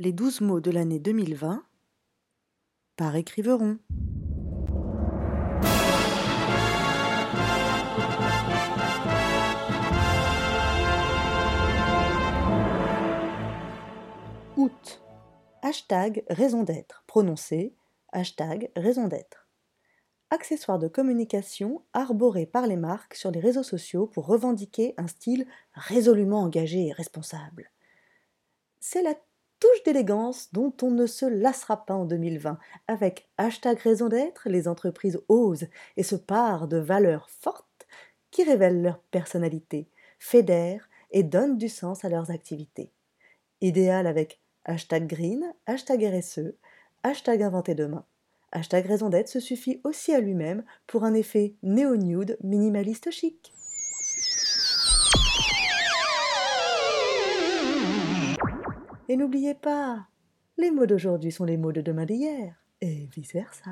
Les douze mots de l'année 2020 par écriveron. Août. Hashtag raison d'être. Prononcé. Hashtag raison d'être. Accessoire de communication arboré par les marques sur les réseaux sociaux pour revendiquer un style résolument engagé et responsable. C'est la d'élégance dont on ne se lassera pas en 2020. Avec hashtag raison d'être, les entreprises osent et se parent de valeurs fortes qui révèlent leur personnalité, fédèrent et donnent du sens à leurs activités. Idéal avec hashtag green, hashtag RSE, hashtag inventé demain. Hashtag raison d'être se suffit aussi à lui-même pour un effet néo-nude minimaliste chic. Et n'oubliez pas, les mots d'aujourd'hui sont les mots de demain d'hier, et vice-versa.